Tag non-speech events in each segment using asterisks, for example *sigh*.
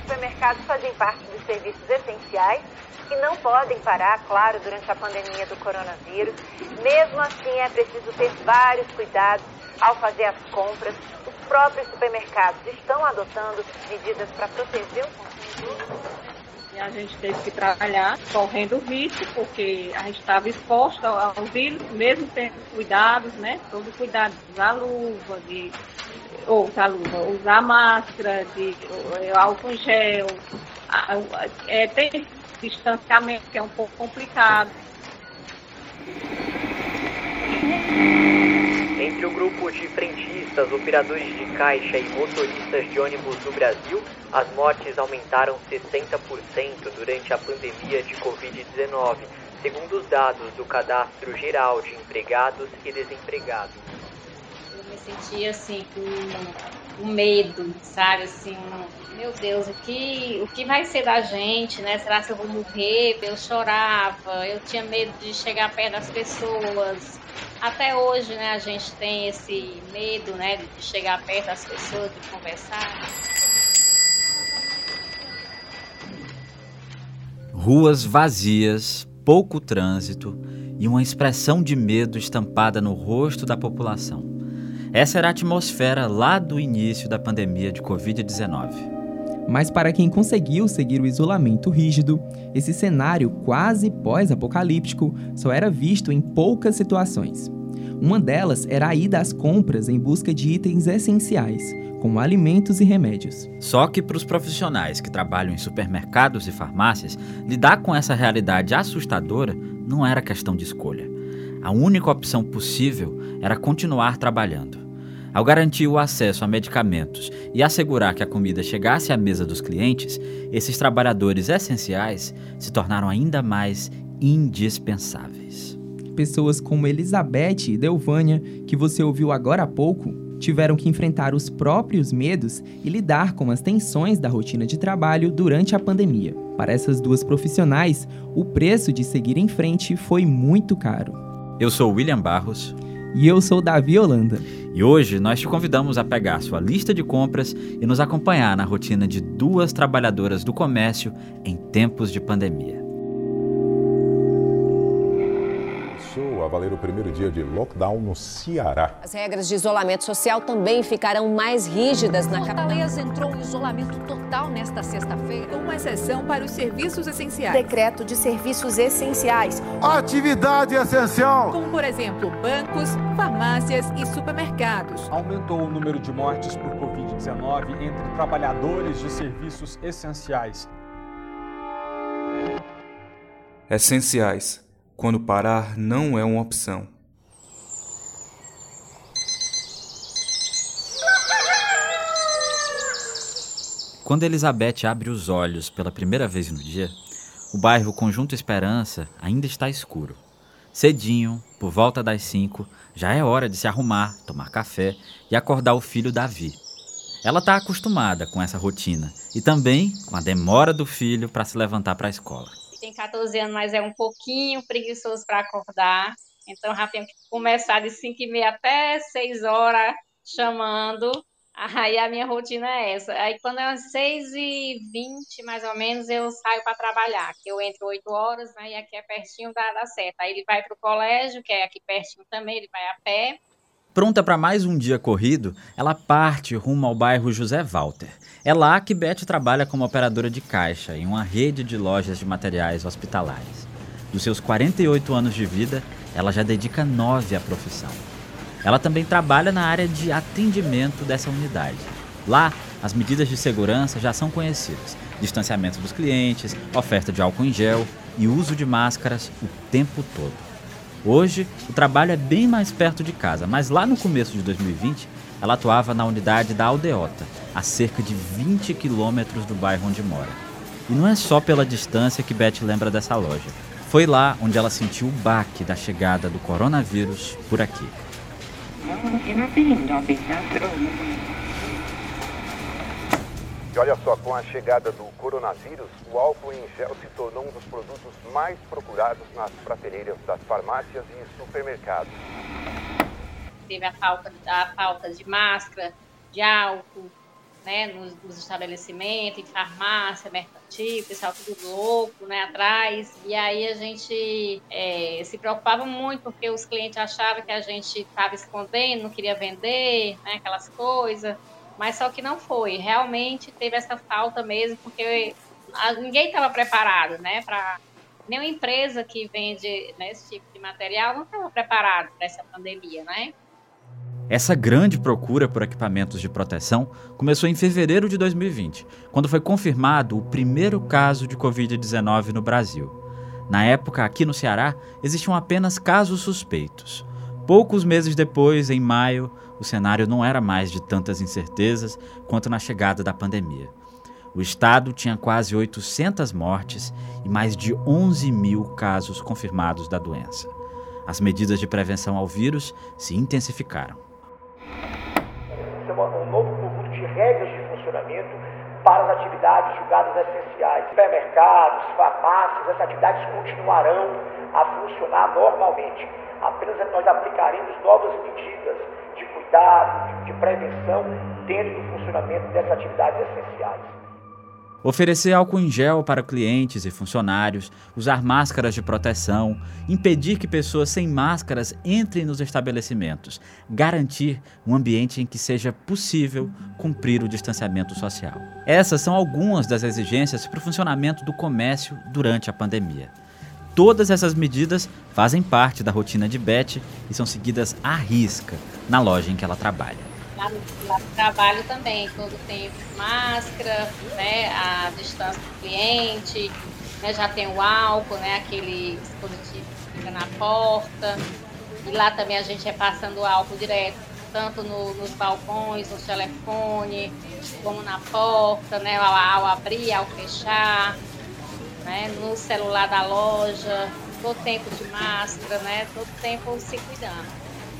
Supermercados fazem parte dos serviços essenciais que não podem parar, claro, durante a pandemia do coronavírus. Mesmo assim, é preciso ter vários cuidados ao fazer as compras. Os próprios supermercados estão adotando medidas para proteger o consumidor. E a gente teve que trabalhar correndo risco, porque a gente estava exposto ao vírus, mesmo tendo cuidados, né? Todo cuidado, usar luva, de, ou usar luva, usar máscara, de álcool em gel, é, tem distanciamento que é um pouco complicado. Entre o grupo de frentistas, operadores de caixa e motoristas de ônibus no Brasil, as mortes aumentaram 60% durante a pandemia de Covid-19, segundo os dados do Cadastro Geral de Empregados e Desempregados. Eu me senti assim, com um medo, sabe? Assim, meu Deus, o que, o que vai ser da gente, né? Será que eu vou morrer? Eu chorava, eu tinha medo de chegar perto das pessoas até hoje, né, a gente tem esse medo, né, de chegar perto das pessoas, de conversar. Ruas vazias, pouco trânsito e uma expressão de medo estampada no rosto da população. Essa era a atmosfera lá do início da pandemia de Covid-19. Mas para quem conseguiu seguir o isolamento rígido, esse cenário quase pós-apocalíptico só era visto em poucas situações. Uma delas era a ida às compras em busca de itens essenciais, como alimentos e remédios. Só que para os profissionais que trabalham em supermercados e farmácias, lidar com essa realidade assustadora não era questão de escolha. A única opção possível era continuar trabalhando. Ao garantir o acesso a medicamentos e assegurar que a comida chegasse à mesa dos clientes, esses trabalhadores essenciais se tornaram ainda mais indispensáveis. Pessoas como Elizabeth e Delvânia, que você ouviu agora há pouco, tiveram que enfrentar os próprios medos e lidar com as tensões da rotina de trabalho durante a pandemia. Para essas duas profissionais, o preço de seguir em frente foi muito caro. Eu sou William Barros. E eu sou Davi Holanda. E hoje nós te convidamos a pegar sua lista de compras e nos acompanhar na rotina de duas trabalhadoras do comércio em tempos de pandemia. Valer o primeiro dia de lockdown no Ceará. As regras de isolamento social também ficarão mais rígidas na capital. Fortaleza entrou em isolamento total nesta sexta-feira, com uma exceção para os serviços essenciais. Decreto de serviços essenciais. Atividade essencial. Como, por exemplo, bancos, farmácias e supermercados. Aumentou o número de mortes por Covid-19 entre trabalhadores de serviços essenciais. Essenciais quando parar não é uma opção. Quando Elizabeth abre os olhos pela primeira vez no dia, o bairro Conjunto Esperança ainda está escuro. Cedinho, por volta das cinco, já é hora de se arrumar, tomar café e acordar o filho Davi. Ela está acostumada com essa rotina e também com a demora do filho para se levantar para a escola tem 14 anos, mas é um pouquinho preguiçoso para acordar. Então já tenho que começar de 5 e meia até 6 horas chamando. Aí a minha rotina é essa. Aí quando é umas 6 e 20 mais ou menos, eu saio para trabalhar, que eu entro 8 horas, né? E aqui é pertinho da, da seta. Aí ele vai para o colégio, que é aqui pertinho também, ele vai a pé. Pronta para mais um dia corrido, ela parte rumo ao bairro José Walter. É lá que Beth trabalha como operadora de caixa em uma rede de lojas de materiais hospitalares. Dos seus 48 anos de vida, ela já dedica nove à profissão. Ela também trabalha na área de atendimento dessa unidade. Lá, as medidas de segurança já são conhecidas: distanciamento dos clientes, oferta de álcool em gel e uso de máscaras o tempo todo. Hoje, o trabalho é bem mais perto de casa, mas lá no começo de 2020, ela atuava na unidade da Aldeota, a cerca de 20 quilômetros do bairro onde mora. E não é só pela distância que Beth lembra dessa loja. Foi lá onde ela sentiu o baque da chegada do coronavírus por aqui. E olha só, com a chegada do coronavírus, o álcool em gel se tornou um dos produtos mais procurados nas prateleiras das farmácias e supermercados. teve a falta, a falta de máscara, de álcool, né, nos, nos estabelecimentos, em farmácia, mercantil, pessoal tudo louco, né, atrás. E aí a gente é, se preocupava muito porque os clientes achavam que a gente estava escondendo, não queria vender, né, aquelas coisas. Mas só que não foi. Realmente teve essa falta mesmo, porque ninguém estava preparado, né, para nenhuma empresa que vende né, esse tipo de material não estava preparado para essa pandemia, né? Essa grande procura por equipamentos de proteção começou em fevereiro de 2020, quando foi confirmado o primeiro caso de Covid-19 no Brasil. Na época, aqui no Ceará, existiam apenas casos suspeitos. Poucos meses depois, em maio, o cenário não era mais de tantas incertezas quanto na chegada da pandemia. O estado tinha quase 800 mortes e mais de 11 mil casos confirmados da doença. As medidas de prevenção ao vírus se intensificaram. Um novo conjunto de regras de funcionamento para as atividades julgadas essenciais. Supermercados, farmácias, essas atividades continuarão a funcionar normalmente. Apenas nós aplicaremos novas medidas de cuidado, de, de prevenção dentro do funcionamento dessas atividades essenciais. Oferecer álcool em gel para clientes e funcionários, usar máscaras de proteção, impedir que pessoas sem máscaras entrem nos estabelecimentos, garantir um ambiente em que seja possível cumprir o distanciamento social. Essas são algumas das exigências para o funcionamento do comércio durante a pandemia. Todas essas medidas fazem parte da rotina de Beth e são seguidas à risca na loja em que ela trabalha lá no, lá no trabalho também, todo tempo máscara, né, a distância do cliente, né, já tem o álcool, né, aquele dispositivo que fica na porta. E lá também a gente é passando álcool direto, tanto no, nos balcões, no telefone, como na porta, né, ao, ao abrir, ao fechar, né, no celular da loja, todo tempo de máscara, né, todo tempo se cuidando.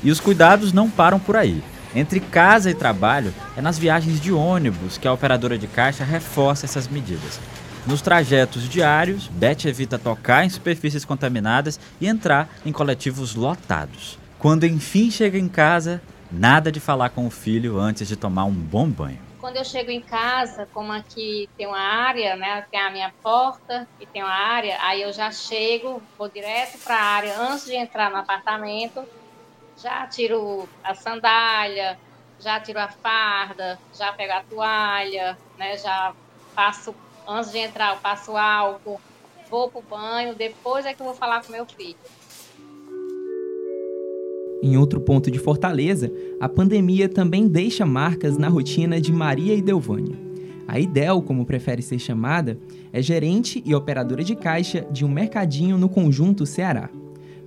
E os cuidados não param por aí. Entre casa e trabalho, é nas viagens de ônibus que a operadora de caixa reforça essas medidas. Nos trajetos diários, Beth evita tocar em superfícies contaminadas e entrar em coletivos lotados. Quando enfim chega em casa, nada de falar com o filho antes de tomar um bom banho. Quando eu chego em casa, como aqui tem uma área, né, tem a minha porta e tem uma área, aí eu já chego, vou direto para a área antes de entrar no apartamento já tiro a sandália, já tiro a farda, já pego a toalha, né? Já passo, antes de entrar, eu passo álcool, vou pro banho, depois é que eu vou falar com meu filho. Em outro ponto de Fortaleza, a pandemia também deixa marcas na rotina de Maria e Delvânia. A Idel, como prefere ser chamada, é gerente e operadora de caixa de um mercadinho no conjunto Ceará.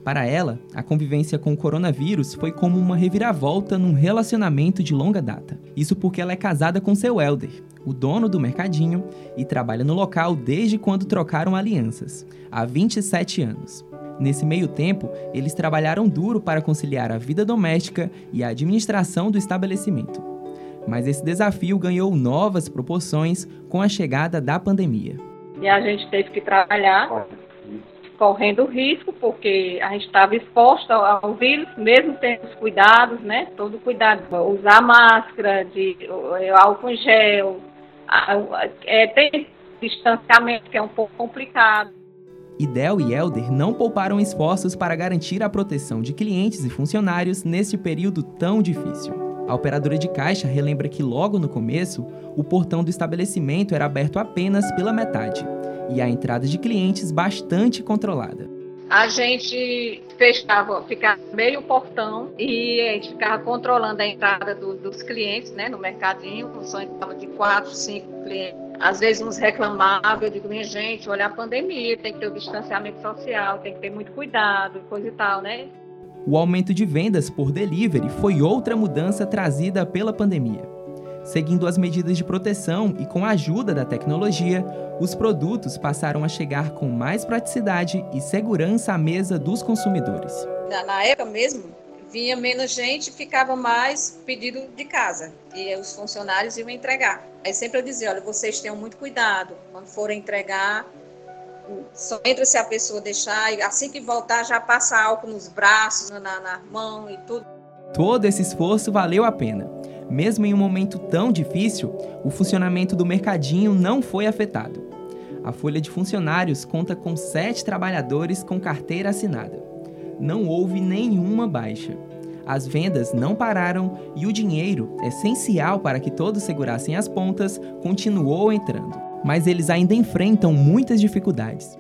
Para ela, a convivência com o coronavírus foi como uma reviravolta num relacionamento de longa data. Isso porque ela é casada com seu Elder, o dono do mercadinho, e trabalha no local desde quando trocaram alianças, há 27 anos. Nesse meio tempo, eles trabalharam duro para conciliar a vida doméstica e a administração do estabelecimento. Mas esse desafio ganhou novas proporções com a chegada da pandemia. E a gente teve que trabalhar correndo risco, porque a gente estava exposta ao vírus, mesmo tendo os cuidados, né? Todo cuidado, usar máscara, de álcool gel, é, tem distanciamento que é um pouco complicado. Idel e Elder não pouparam esforços para garantir a proteção de clientes e funcionários neste período tão difícil. A operadora de caixa relembra que logo no começo, o portão do estabelecimento era aberto apenas pela metade e a entrada de clientes bastante controlada. A gente fechava, ficava meio portão e a gente ficava controlando a entrada do, dos clientes, né, no mercadinho, só entrava de quatro, cinco clientes. Às vezes uns reclamavam, eu digo, minha gente, olha a pandemia, tem que ter o distanciamento social, tem que ter muito cuidado, coisa e tal, né? O aumento de vendas por delivery foi outra mudança trazida pela pandemia. Seguindo as medidas de proteção e com a ajuda da tecnologia, os produtos passaram a chegar com mais praticidade e segurança à mesa dos consumidores. Na época mesmo, vinha menos gente, ficava mais pedido de casa e os funcionários iam entregar. Aí sempre eu dizia, olha, vocês tenham muito cuidado quando forem entregar, só entra se a pessoa deixar e assim que voltar já passa álcool nos braços, na, na mão e tudo. Todo esse esforço valeu a pena. Mesmo em um momento tão difícil, o funcionamento do mercadinho não foi afetado. A folha de funcionários conta com sete trabalhadores com carteira assinada. Não houve nenhuma baixa. As vendas não pararam e o dinheiro, essencial para que todos segurassem as pontas, continuou entrando. Mas eles ainda enfrentam muitas dificuldades.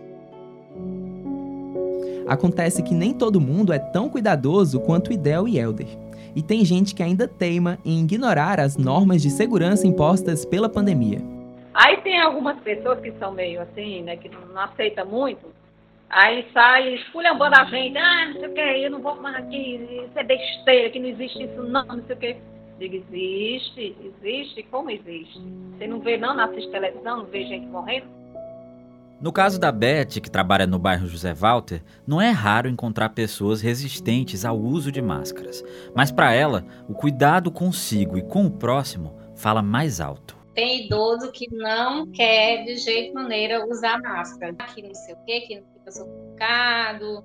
Acontece que nem todo mundo é tão cuidadoso quanto Idel e Elder. E tem gente que ainda teima em ignorar as normas de segurança impostas pela pandemia. Aí tem algumas pessoas que são meio assim, né, que não aceitam muito. Aí sai esculhambando a gente, ah, não sei o que, eu não vou mais aqui, isso é besteira, que não existe isso não, não sei o que. Digo, existe, existe, como existe? Você não vê não, não assiste televisão, não vê gente morrendo? No caso da Beth, que trabalha no bairro José Walter, não é raro encontrar pessoas resistentes ao uso de máscaras. Mas para ela, o cuidado consigo e com o próximo fala mais alto. Tem idoso que não quer de jeito maneira usar máscara. Que não sei o quê, que fica sufocado,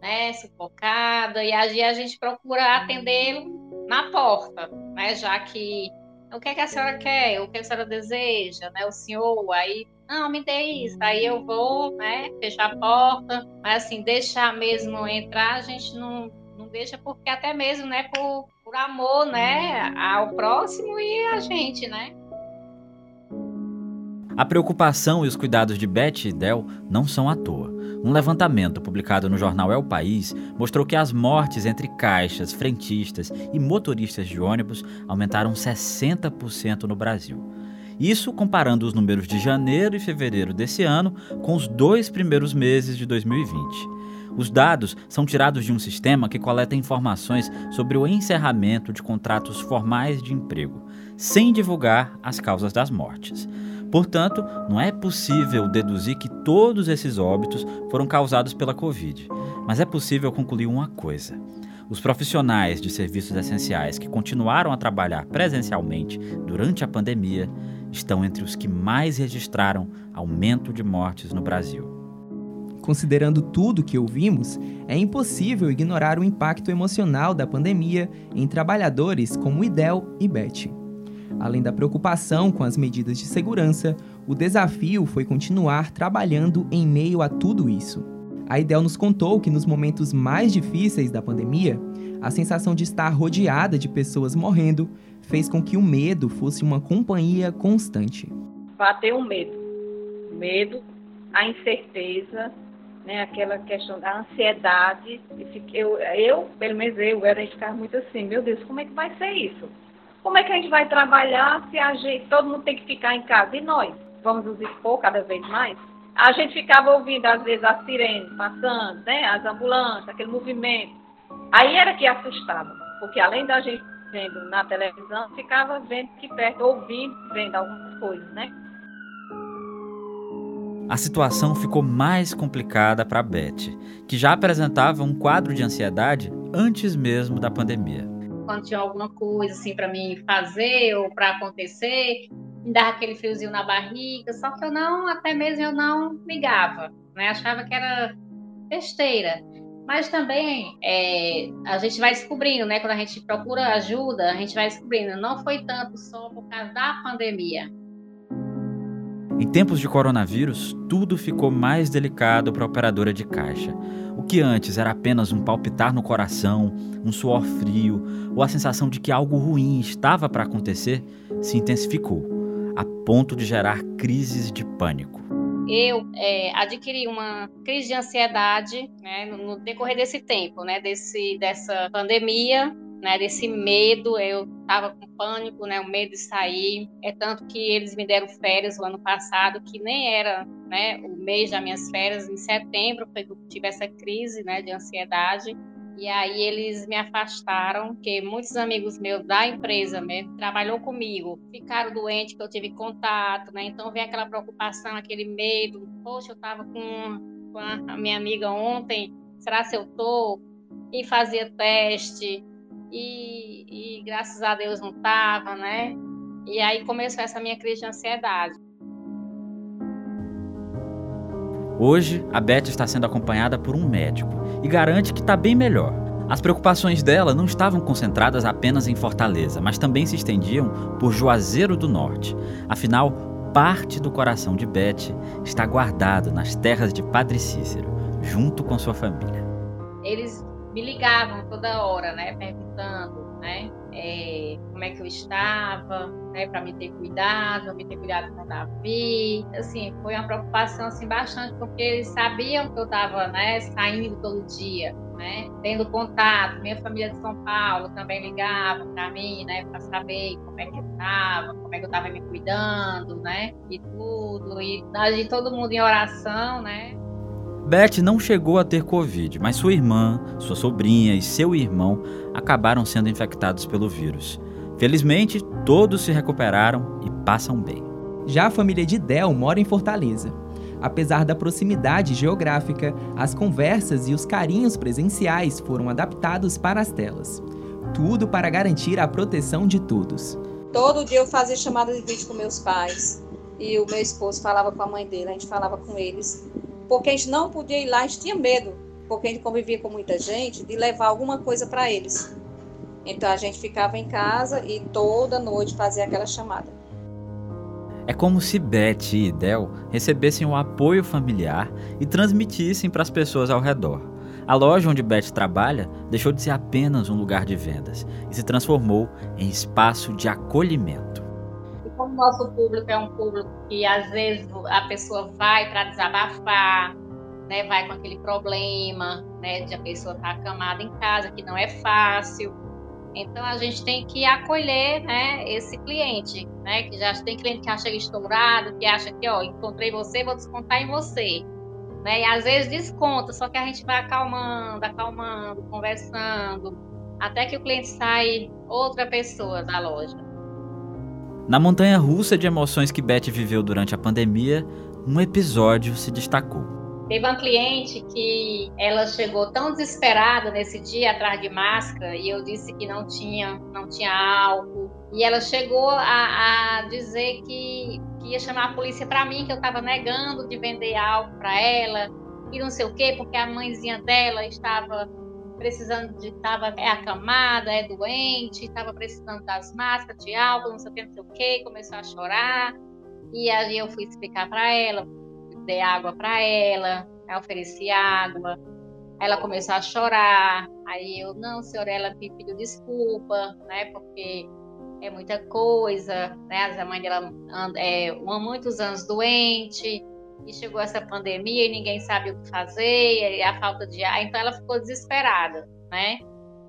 né, sufocada. E aí a gente procura atendê-lo na porta, né, já que o que, é que a senhora quer, o que a senhora deseja, né, o senhor, aí não, me dê isso. Aí eu vou, né, fechar a porta, mas assim, deixar mesmo entrar, a gente não, não deixa, porque até mesmo, né, por, por amor, né, ao próximo e a gente, né. A preocupação e os cuidados de Beth e Del não são à toa. Um levantamento publicado no jornal É o País mostrou que as mortes entre caixas, frentistas e motoristas de ônibus aumentaram 60% no Brasil. Isso comparando os números de janeiro e fevereiro desse ano com os dois primeiros meses de 2020. Os dados são tirados de um sistema que coleta informações sobre o encerramento de contratos formais de emprego, sem divulgar as causas das mortes. Portanto, não é possível deduzir que todos esses óbitos foram causados pela Covid, mas é possível concluir uma coisa. Os profissionais de serviços essenciais que continuaram a trabalhar presencialmente durante a pandemia estão entre os que mais registraram aumento de mortes no Brasil. Considerando tudo que ouvimos, é impossível ignorar o impacto emocional da pandemia em trabalhadores como Idel e Beth. Além da preocupação com as medidas de segurança, o desafio foi continuar trabalhando em meio a tudo isso. A Idel nos contou que nos momentos mais difíceis da pandemia, a sensação de estar rodeada de pessoas morrendo fez com que o medo fosse uma companhia constante. Bateu o medo. O medo, a incerteza, né, aquela questão da ansiedade. Eu, eu, pelo menos eu, era ficar muito assim, meu Deus, como é que vai ser isso? Como é que a gente vai trabalhar se a gente, todo mundo tem que ficar em casa? E nós? Vamos nos expor cada vez mais? A gente ficava ouvindo, às vezes, as sirenes passando, né? as ambulâncias, aquele movimento. Aí era que assustava, porque além da gente vendo na televisão, ficava vendo aqui perto, ouvindo, vendo algumas coisas, né? A situação ficou mais complicada para Beth, que já apresentava um quadro de ansiedade antes mesmo da pandemia. Quando tinha alguma coisa assim para mim fazer ou para acontecer, me dava aquele friozinho na barriga, só que eu não, até mesmo eu não ligava, né? Achava que era besteira. Mas também é, a gente vai descobrindo, né? Quando a gente procura ajuda, a gente vai descobrindo. Não foi tanto só por causa da pandemia. Em tempos de coronavírus, tudo ficou mais delicado para a operadora de caixa. O que antes era apenas um palpitar no coração, um suor frio ou a sensação de que algo ruim estava para acontecer, se intensificou, a ponto de gerar crises de pânico eu é, adquiri uma crise de ansiedade né, no, no, decorrer desse tempo, né, desse, dessa pandemia, né, desse medo. Eu estava com pânico, né, o medo de sair. É tanto que eles me deram férias o ano passado, que nem era né, o mês das minhas férias, em setembro foi que eu tive essa crise né, de ansiedade. E aí eles me afastaram, porque muitos amigos meus da empresa mesmo trabalhou comigo, ficaram doentes, que eu tive contato, né? Então vem aquela preocupação, aquele medo. Poxa, eu estava com, com a minha amiga ontem, será se eu tô? E fazia teste, e, e graças a Deus não estava, né? E aí começou essa minha crise de ansiedade. Hoje, a Beth está sendo acompanhada por um médico e garante que está bem melhor. As preocupações dela não estavam concentradas apenas em Fortaleza, mas também se estendiam por Juazeiro do Norte. Afinal, parte do coração de Beth está guardado nas terras de Padre Cícero, junto com sua família. Eles me ligavam toda hora, né, perguntando, né, é, como é que eu estava, né, para me ter cuidado, me ter cuidado com o Davi. Assim, foi uma preocupação assim bastante porque eles sabiam que eu estava, né, saindo todo dia, né, tendo contato. Minha família de São Paulo também ligava para mim, né, para saber como é que eu estava, como é que eu estava me cuidando, né, e tudo. E todo mundo em oração, né, Beth não chegou a ter Covid, mas sua irmã, sua sobrinha e seu irmão acabaram sendo infectados pelo vírus. Felizmente, todos se recuperaram e passam bem. Já a família de Del mora em Fortaleza. Apesar da proximidade geográfica, as conversas e os carinhos presenciais foram adaptados para as telas. Tudo para garantir a proteção de todos. Todo dia eu fazia chamada de vídeo com meus pais e o meu esposo falava com a mãe dele, a gente falava com eles porque a gente não podia ir lá, a gente tinha medo, porque a gente convivia com muita gente, de levar alguma coisa para eles. Então a gente ficava em casa e toda noite fazia aquela chamada. É como se Beth e Del recebessem o apoio familiar e transmitissem para as pessoas ao redor. A loja onde Beth trabalha deixou de ser apenas um lugar de vendas e se transformou em espaço de acolhimento nosso público é um público que às vezes a pessoa vai para desabafar, né, vai com aquele problema, né, de a pessoa estar tá acamada em casa, que não é fácil. Então a gente tem que acolher, né, esse cliente, né, que já tem cliente que chega estourado, que acha que, ó, encontrei você, vou descontar em você. Né? E às vezes desconta, só que a gente vai acalmando, acalmando, conversando, até que o cliente sai outra pessoa da loja. Na montanha russa de emoções que Beth viveu durante a pandemia, um episódio se destacou. Teve uma cliente que ela chegou tão desesperada nesse dia atrás de máscara e eu disse que não tinha, não tinha álcool. E ela chegou a, a dizer que, que, ia chamar a polícia para mim, que eu estava negando de vender álcool para ela e não sei o quê, porque a mãezinha dela estava precisando de, estava é acamada, é doente, estava precisando das máscaras, de álcool, não sei o que, não sei o que, começou a chorar. E aí eu fui explicar para ela, dei água para ela, ofereci água. Ela começou a chorar. Aí eu, não, senhora, ela me pediu desculpa, né, porque é muita coisa, né? A mãe dela anda, é, muitos anos doente, e chegou essa pandemia e ninguém sabe o que fazer, e a falta de ar, então ela ficou desesperada, né?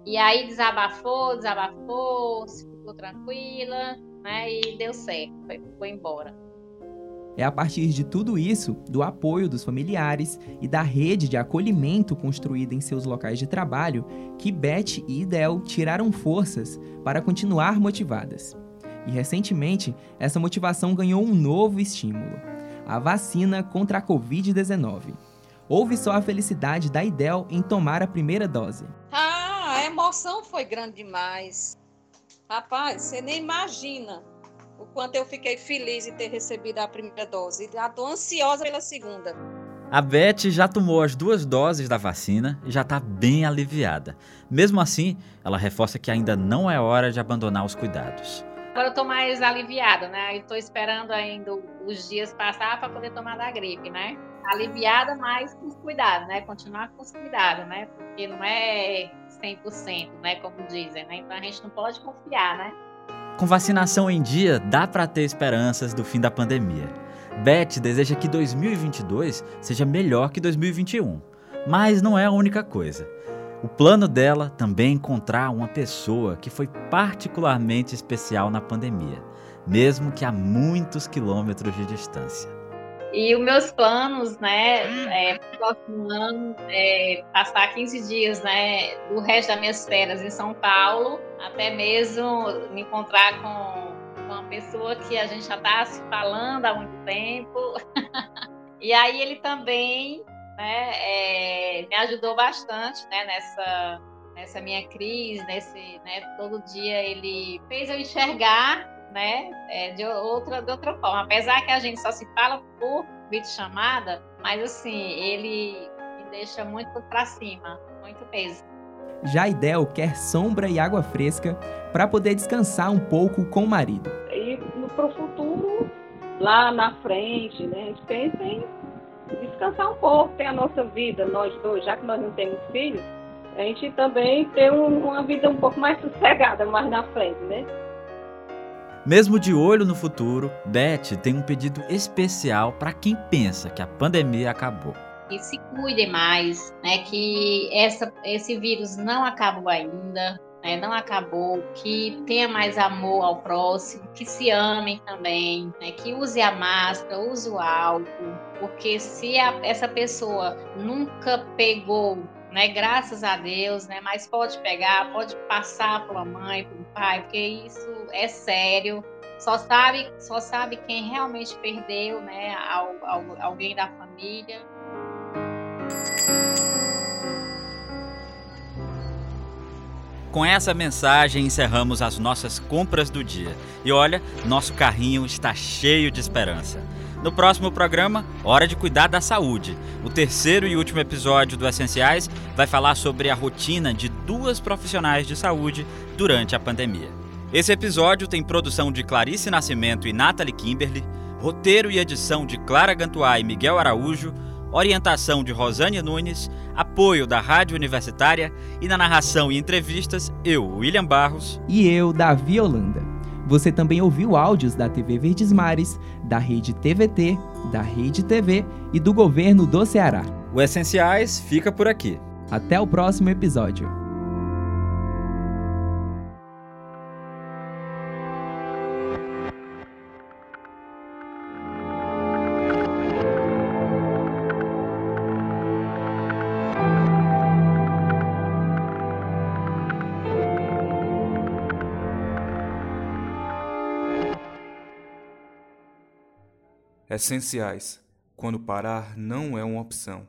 E aí desabafou, desabafou, ficou tranquila, né? E deu certo, foi, foi embora. É a partir de tudo isso, do apoio dos familiares e da rede de acolhimento construída em seus locais de trabalho, que Beth e Idel tiraram forças para continuar motivadas. E recentemente, essa motivação ganhou um novo estímulo a vacina contra a Covid-19. Houve só a felicidade da Idel em tomar a primeira dose. Ah, a emoção foi grande demais. Rapaz, você nem imagina o quanto eu fiquei feliz em ter recebido a primeira dose. Já estou ansiosa pela segunda. A Beth já tomou as duas doses da vacina e já está bem aliviada. Mesmo assim, ela reforça que ainda não é hora de abandonar os cuidados. Agora eu tô mais aliviada, né? Estou esperando ainda os dias passar para poder tomar da gripe, né? Aliviada, mas com cuidado, né? Continuar com os cuidados, né? Porque não é 100%, né? Como dizem, né? Então a gente não pode confiar, né? Com vacinação em dia, dá para ter esperanças do fim da pandemia. Beth deseja que 2022 seja melhor que 2021. Mas não é a única coisa. O plano dela também é encontrar uma pessoa que foi particularmente especial na pandemia, mesmo que a muitos quilômetros de distância. E os meus planos, né, é, próximo ano, é passar 15 dias, né, do resto das minhas férias em São Paulo, até mesmo me encontrar com uma pessoa que a gente já está se falando há muito tempo. *laughs* e aí ele também né, é, me ajudou bastante né, nessa, nessa minha crise, nesse, né, todo dia ele fez eu enxergar né, é, de, outra, de outra forma. Apesar que a gente só se fala por vídeo chamada, mas assim, ele me deixa muito para cima, muito peso. Já Idel quer sombra e água fresca para poder descansar um pouco com o marido. E para o futuro, lá na frente, né, a gente pensa em descansar um pouco, ter a nossa vida, nós dois, já que nós não temos filhos, a gente também ter um, uma vida um pouco mais sossegada mais na frente, né? Mesmo de olho no futuro, Beth tem um pedido especial para quem pensa que a pandemia acabou. Que se cuidem mais, né? Que essa, esse vírus não acabou ainda, né, não acabou, que tenha mais amor ao próximo, que se amem também, né, que use a máscara, use o álcool, porque se a, essa pessoa nunca pegou, né, graças a Deus, né, mas pode pegar, pode passar para a mãe, para o pai, porque isso é sério. Só sabe, só sabe quem realmente perdeu, né, alguém da família. Com essa mensagem encerramos as nossas compras do dia. E olha, nosso carrinho está cheio de esperança. No próximo programa, Hora de Cuidar da Saúde. O terceiro e último episódio do Essenciais vai falar sobre a rotina de duas profissionais de saúde durante a pandemia. Esse episódio tem produção de Clarice Nascimento e Nathalie Kimberly, roteiro e edição de Clara Gantuá e Miguel Araújo, orientação de Rosane Nunes, apoio da Rádio Universitária e na narração e entrevistas, eu, William Barros. E eu, Davi Holanda. Você também ouviu áudios da TV Verdes Mares, da Rede TVT, da Rede TV e do governo do Ceará. O Essenciais fica por aqui. Até o próximo episódio. Essenciais, quando parar não é uma opção.